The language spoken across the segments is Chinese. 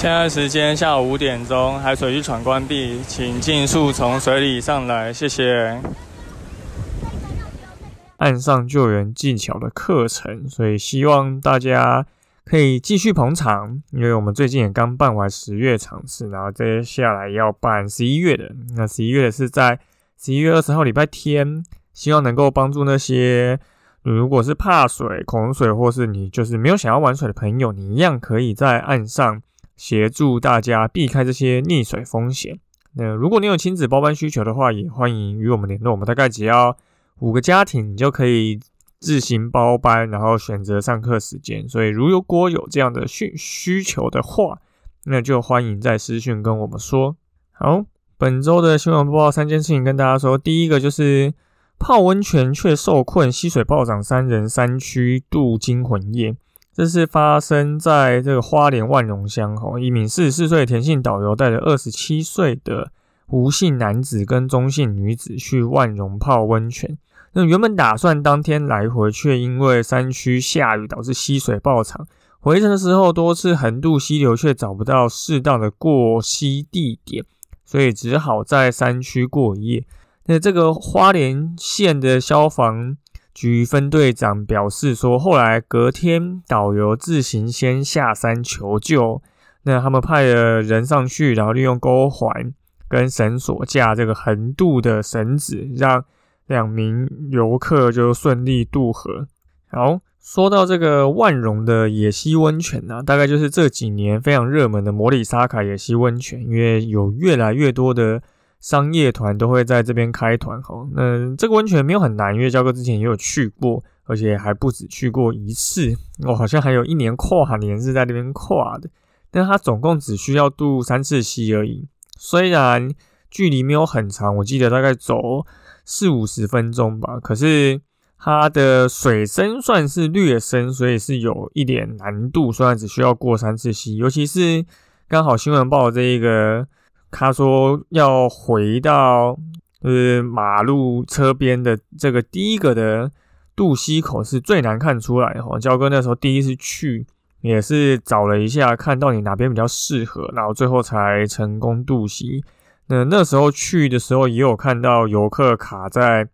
现在时间下午五点钟，海水浴场关闭，请尽速从水里上来，谢谢。岸上救援技巧的课程，所以希望大家可以继续捧场，因为我们最近也刚办完十月场次，然后接下来要办十一月的。那十一月是在十一月二十号礼拜天，希望能够帮助那些如果是怕水、恐水，或是你就是没有想要玩水的朋友，你一样可以在岸上。协助大家避开这些溺水风险。那如果你有亲子包班需求的话，也欢迎与我们联络。我们大概只要五个家庭，你就可以自行包班，然后选择上课时间。所以，如果有这样的需需求的话，那就欢迎在私讯跟我们说。好，本周的新闻播报三件事情跟大家说。第一个就是泡温泉却受困，溪水暴涨，三人山区度惊魂夜。这是发生在这个花莲万荣乡，吼，一名四十四岁的田姓导游带着二十七岁的吴姓男子跟中姓女子去万荣泡温泉。那原本打算当天来回，却因为山区下雨导致溪水暴涨，回程的时候多次横渡溪流，却找不到适当的过溪地点，所以只好在山区过夜。那这个花莲县的消防。局分队长表示说，后来隔天导游自行先下山求救，那他们派了人上去，然后利用钩环跟绳索架这个横渡的绳子，让两名游客就顺利渡河。好，说到这个万荣的野溪温泉呢，大概就是这几年非常热门的摩里沙卡野溪温泉，因为有越来越多的。商业团都会在这边开团吼，那这个温泉没有很难，因为焦哥之前也有去过，而且还不止去过一次，我好像还有一年跨年是在那边跨的。但它总共只需要渡三次溪而已，虽然距离没有很长，我记得大概走四五十分钟吧，可是它的水深算是略深，所以是有一点难度。虽然只需要过三次溪，尤其是刚好新闻报这一个。他说要回到呃马路车边的这个第一个的渡溪口是最难看出来哈。焦哥那时候第一次去也是找了一下，看到你哪边比较适合，然后最后才成功渡溪。那那时候去的时候也有看到游客卡在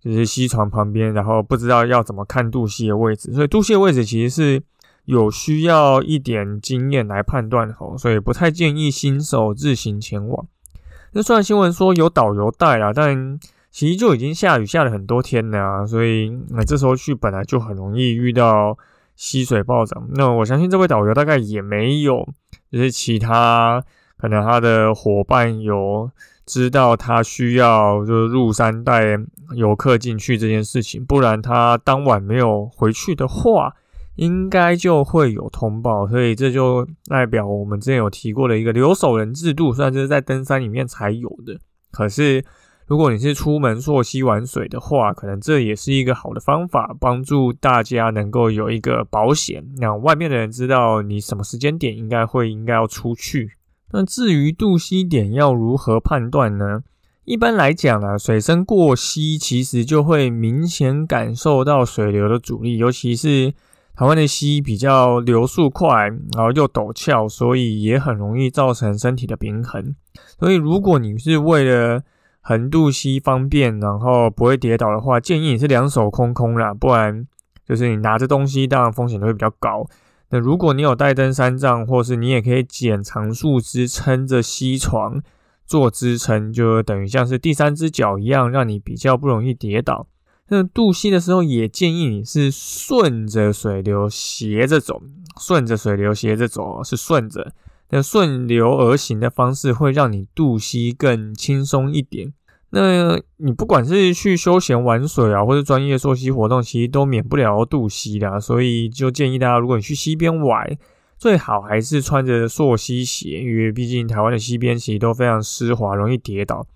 就是溪床旁边，然后不知道要怎么看渡溪的位置，所以渡溪的位置其实是。有需要一点经验来判断吼，所以不太建议新手自行前往。那虽然新闻说有导游带啦，但其实就已经下雨下了很多天了，所以那这时候去本来就很容易遇到溪水暴涨。那我相信这位导游大概也没有，就是其他可能他的伙伴有知道他需要就是入山带游客进去这件事情，不然他当晚没有回去的话。应该就会有通报，所以这就代表我们之前有提过的一个留守人制度，虽然这是在登山里面才有的，可是如果你是出门溯溪玩水的话，可能这也是一个好的方法，帮助大家能够有一个保险，让外面的人知道你什么时间点应该会应该要出去。那至于渡溪点要如何判断呢？一般来讲呢，水深过溪其实就会明显感受到水流的阻力，尤其是。台湾的溪比较流速快，然后又陡峭，所以也很容易造成身体的平衡。所以如果你是为了横渡溪方便，然后不会跌倒的话，建议你是两手空空啦，不然就是你拿着东西，当然风险都会比较高。那如果你有带登山杖，或是你也可以捡长树枝撑着溪床做支撑，就等于像是第三只脚一样，让你比较不容易跌倒。那渡溪的时候，也建议你是顺着水流斜着走，顺着水流斜着走是顺着。那顺流而行的方式会让你渡溪更轻松一点。那你不管是去休闲玩水啊，或者专业溯溪活动，其实都免不了渡溪的。所以就建议大家，如果你去溪边玩，最好还是穿着溯溪鞋，因为毕竟台湾的溪边其实都非常湿滑，容易跌倒。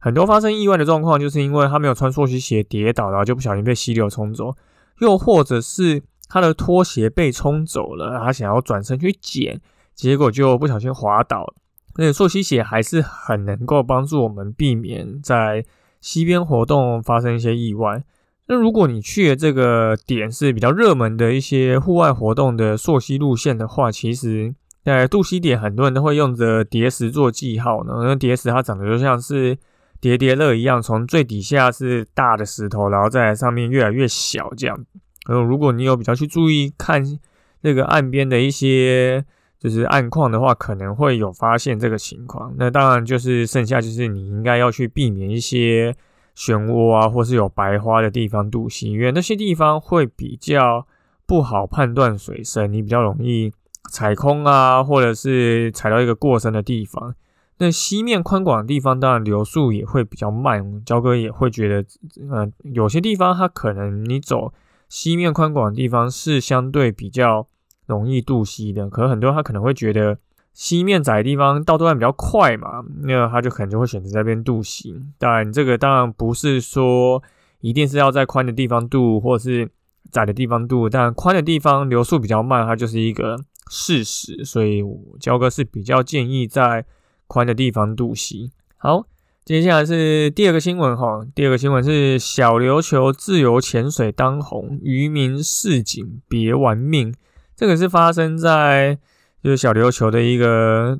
很多发生意外的状况，就是因为他没有穿溯溪鞋跌倒，然后就不小心被溪流冲走，又或者是他的拖鞋被冲走了，他想要转身去捡，结果就不小心滑倒。而且溯溪鞋还是很能够帮助我们避免在溪边活动发生一些意外。那如果你去的这个点是比较热门的一些户外活动的溯溪路线的话，其实，在渡溪点很多人都会用着叠石做记号呢。那叠石它长得就像是叠叠乐一样，从最底下是大的石头，然后在上面越来越小这样。然后，如果你有比较去注意看那个岸边的一些就是岸况的话，可能会有发现这个情况。那当然就是剩下就是你应该要去避免一些。漩涡啊，或是有白花的地方渡溪，因为那些地方会比较不好判断水深，你比较容易踩空啊，或者是踩到一个过深的地方。那西面宽广的地方，当然流速也会比较慢。焦哥也会觉得，呃，有些地方它可能你走西面宽广的地方是相对比较容易渡溪的，可是很多他可能会觉得。西面窄的地方道段比较快嘛，那他就可能就会选择这边渡溪。当然，这个当然不是说一定是要在宽的地方渡，或者是窄的地方渡。但宽的地方流速比较慢，它就是一个事实。所以，焦哥是比较建议在宽的地方渡溪。好，接下来是第二个新闻哈。第二个新闻是小琉球自由潜水当红，渔民示警别玩命。这个是发生在。就是小琉球的一个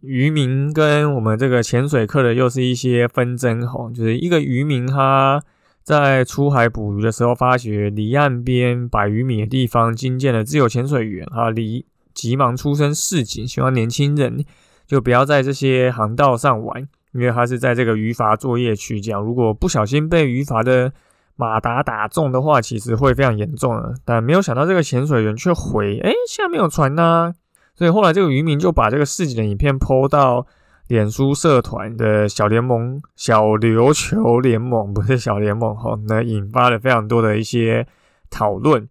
渔民跟我们这个潜水客的又是一些纷争吼，就是一个渔民他在出海捕鱼的时候，发觉离岸边百余米的地方惊见了自由潜水员啊，离急忙出声示警，希望年轻人就不要在这些航道上玩，因为他是在这个渔筏作业区，这样如果不小心被渔筏的马达打中的话，其实会非常严重的。但没有想到这个潜水员却回，哎，下面有船呐。所以后来这个渔民就把这个事情的影片 PO 到脸书社团的小联盟小琉球联盟，不是小联盟哈，那引发了非常多的一些讨论。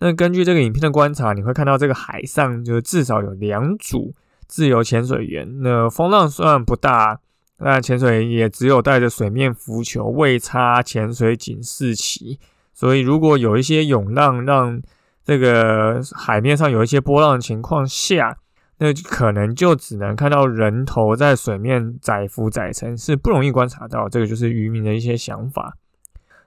那根据这个影片的观察，你会看到这个海上就至少有两组自由潜水员。那风浪虽然不大，但潜水员也只有带着水面浮球，未插潜水警示旗。所以如果有一些涌浪让这个海面上有一些波浪的情况下，那可能就只能看到人头在水面载浮载沉，是不容易观察到。这个就是渔民的一些想法。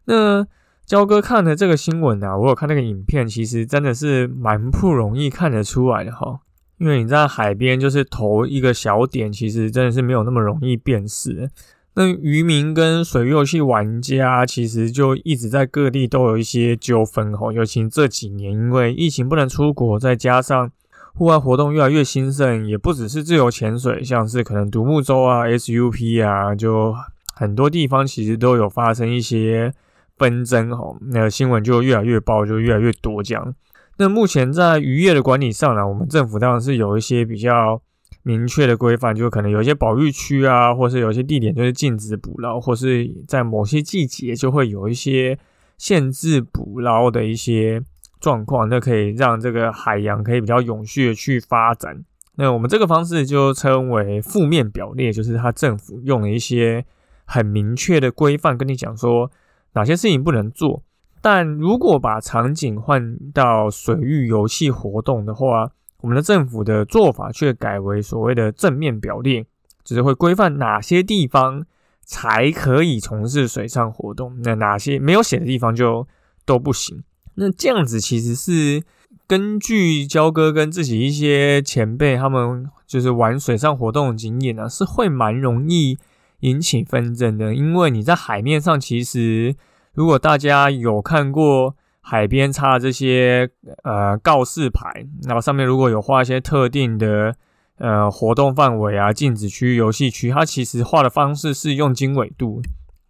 那焦哥看的这个新闻啊，我有看那个影片，其实真的是蛮不容易看得出来的哈。因为你在海边就是投一个小点，其实真的是没有那么容易辨识。那渔民跟水游戏玩家其实就一直在各地都有一些纠纷吼，尤其这几年因为疫情不能出国，再加上户外活动越来越兴盛，也不只是自由潜水，像是可能独木舟啊、SUP 啊，就很多地方其实都有发生一些纷争吼，那新闻就越来越爆，就越来越多这样。那目前在渔业的管理上呢，我们政府当然是有一些比较。明确的规范，就可能有一些保育区啊，或是有些地点就是禁止捕捞，或是在某些季节就会有一些限制捕捞的一些状况，那可以让这个海洋可以比较永续的去发展。那我们这个方式就称为负面表列，就是它政府用了一些很明确的规范跟你讲说哪些事情不能做。但如果把场景换到水域游戏活动的话，我们的政府的做法却改为所谓的正面表列，就是会规范哪些地方才可以从事水上活动，那哪些没有写的地方就都不行。那这样子其实是根据焦哥跟自己一些前辈他们就是玩水上活动的经验呢，是会蛮容易引起纷争的。因为你在海面上，其实如果大家有看过。海边插这些呃告示牌，然后上面如果有画一些特定的呃活动范围啊、禁止区、游戏区，它其实画的方式是用经纬度。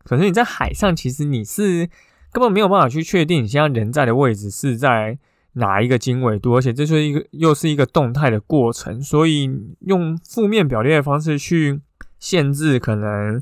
可是你在海上，其实你是根本没有办法去确定你现在人在的位置是在哪一个经纬度，而且这是一个又是一个动态的过程，所以用负面表列的方式去限制可能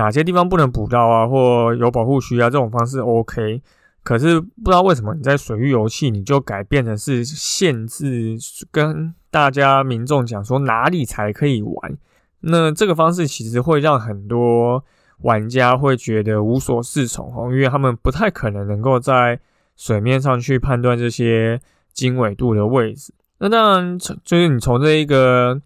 哪些地方不能捕到啊，或有保护区啊，这种方式 OK。可是不知道为什么你在水域游戏，你就改变成是限制跟大家民众讲说哪里才可以玩。那这个方式其实会让很多玩家会觉得无所适从哦，因为他们不太可能能够在水面上去判断这些经纬度的位置。那当然，就是你从这一个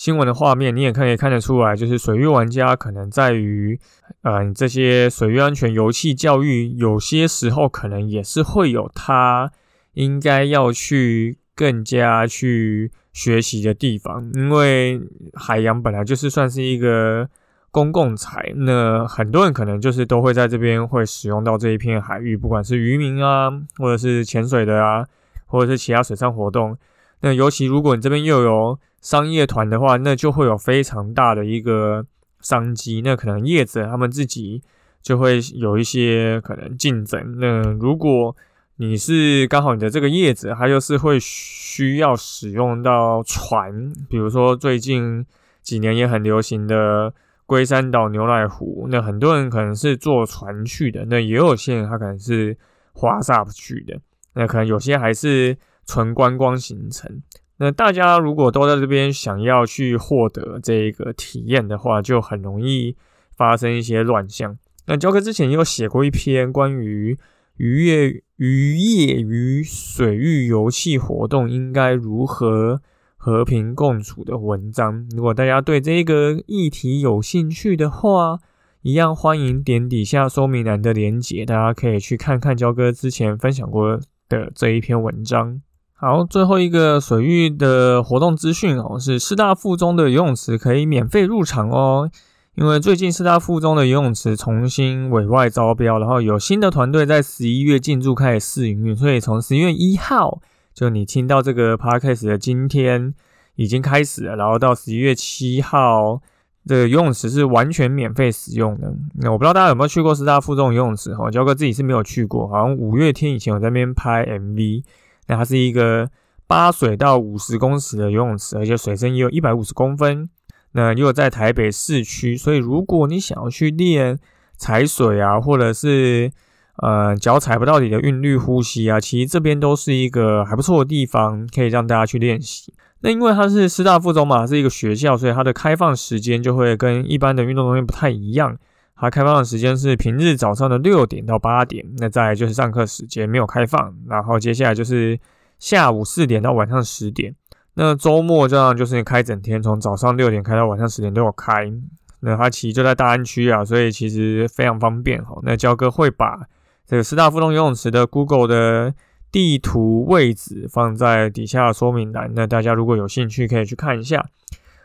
新闻的画面，你也可以看得出来，就是水域玩家可能在于，呃，你这些水域安全游戏教育，有些时候可能也是会有他应该要去更加去学习的地方，因为海洋本来就是算是一个公共财，那很多人可能就是都会在这边会使用到这一片海域，不管是渔民啊，或者是潜水的啊，或者是其他水上活动。那尤其如果你这边又有商业团的话，那就会有非常大的一个商机。那可能业者他们自己就会有一些可能竞争。那如果你是刚好你的这个业者，他又是会需要使用到船，比如说最近几年也很流行的龟山岛牛奶湖，那很多人可能是坐船去的，那也有些人他可能是划 SUP 去的，那可能有些还是。纯观光行程，那大家如果都在这边想要去获得这个体验的话，就很容易发生一些乱象。那焦哥之前也有写过一篇关于渔业渔业与水域游戏活动应该如何和平共处的文章。如果大家对这个议题有兴趣的话，一样欢迎点底下说明栏的连结，大家可以去看看焦哥之前分享过的这一篇文章。好，最后一个水域的活动资讯哦，是师大附中的游泳池可以免费入场哦。因为最近师大附中的游泳池重新委外招标，然后有新的团队在十一月进驻开始试营运，所以从十一月一号，就你听到这个 podcast 的今天已经开始了，然后到十一月七号，这个游泳池是完全免费使用的。那我不知道大家有没有去过师大附中游泳池哈？焦哥自己是没有去过，好像五月天以前我在那边拍 MV。那它是一个八水到五十公尺的游泳池，而且水深也有一百五十公分。那又在台北市区，所以如果你想要去练踩水啊，或者是呃脚踩不到底的韵律呼吸啊，其实这边都是一个还不错的地方，可以让大家去练习。那因为它是师大附中嘛，是一个学校，所以它的开放时间就会跟一般的运动中心不太一样。它开放的时间是平日早上的六点到八点，那再就是上课时间没有开放，然后接下来就是下午四点到晚上十点，那周末这样就是开整天，从早上六点开到晚上十点都有开。那它其实就在大安区啊，所以其实非常方便哈。那焦哥会把这个师大附中游泳池的 Google 的地图位置放在底下说明栏，那大家如果有兴趣可以去看一下。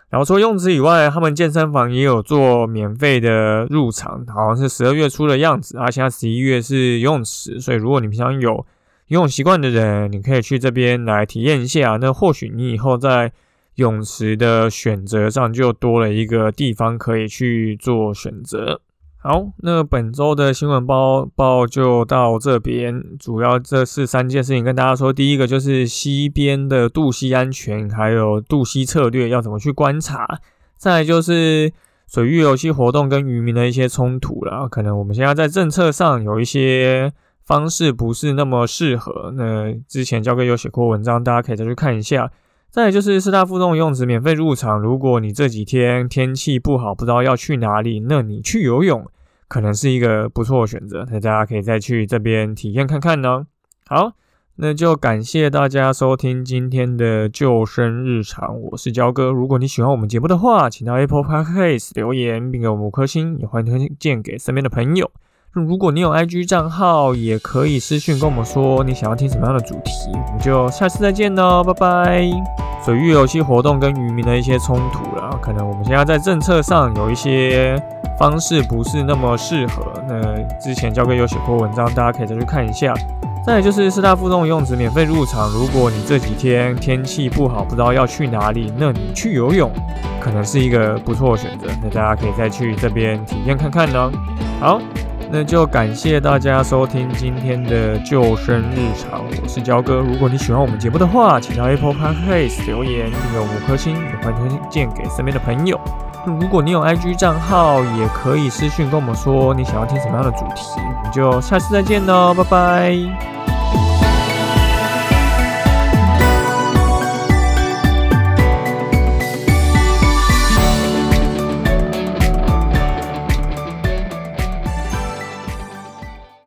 然后除了泳池以外，他们健身房也有做免费的入场，好像是十二月初的样子啊。现在十一月是游泳池，所以如果你平常有游泳习惯的人，你可以去这边来体验一下。那或许你以后在泳池的选择上就多了一个地方可以去做选择。好，那本周的新闻报报就到这边，主要这是三件事情跟大家说。第一个就是西边的渡溪安全，还有渡溪策略要怎么去观察。再就是水域游戏活动跟渔民的一些冲突了，可能我们现在在政策上有一些方式不是那么适合。那之前教哥有写过文章，大家可以再去看一下。再就是师大附中游泳池免费入场，如果你这几天天气不好，不知道要去哪里，那你去游泳。可能是一个不错的选择，那大家可以再去这边体验看看呢。好，那就感谢大家收听今天的救生日常，我是焦哥。如果你喜欢我们节目的话，请到 Apple Podcast 留言并给我们五颗星，也欢迎推荐给身边的朋友。如果你有 IG 账号，也可以私讯跟我们说你想要听什么样的主题，我们就下次再见喽，拜拜。水域游戏活动跟渔民的一些冲突了，可能我们现在在政策上有一些。方式不是那么适合。那之前教哥有写过文章，大家可以再去看一下。再就是师大附中游泳池免费入场，如果你这几天天气不好，不知道要去哪里，那你去游泳可能是一个不错的选择。那大家可以再去这边体验看看呢。好，那就感谢大家收听今天的救生日常，我是焦哥。如果你喜欢我们节目的话，请到 Apple Podcast 留言，并给五颗星，也欢迎推荐给身边的朋友。如果你有 IG 账号，也可以私讯跟我们说你想要听什么样的主题，我们就下次再见喽，拜拜。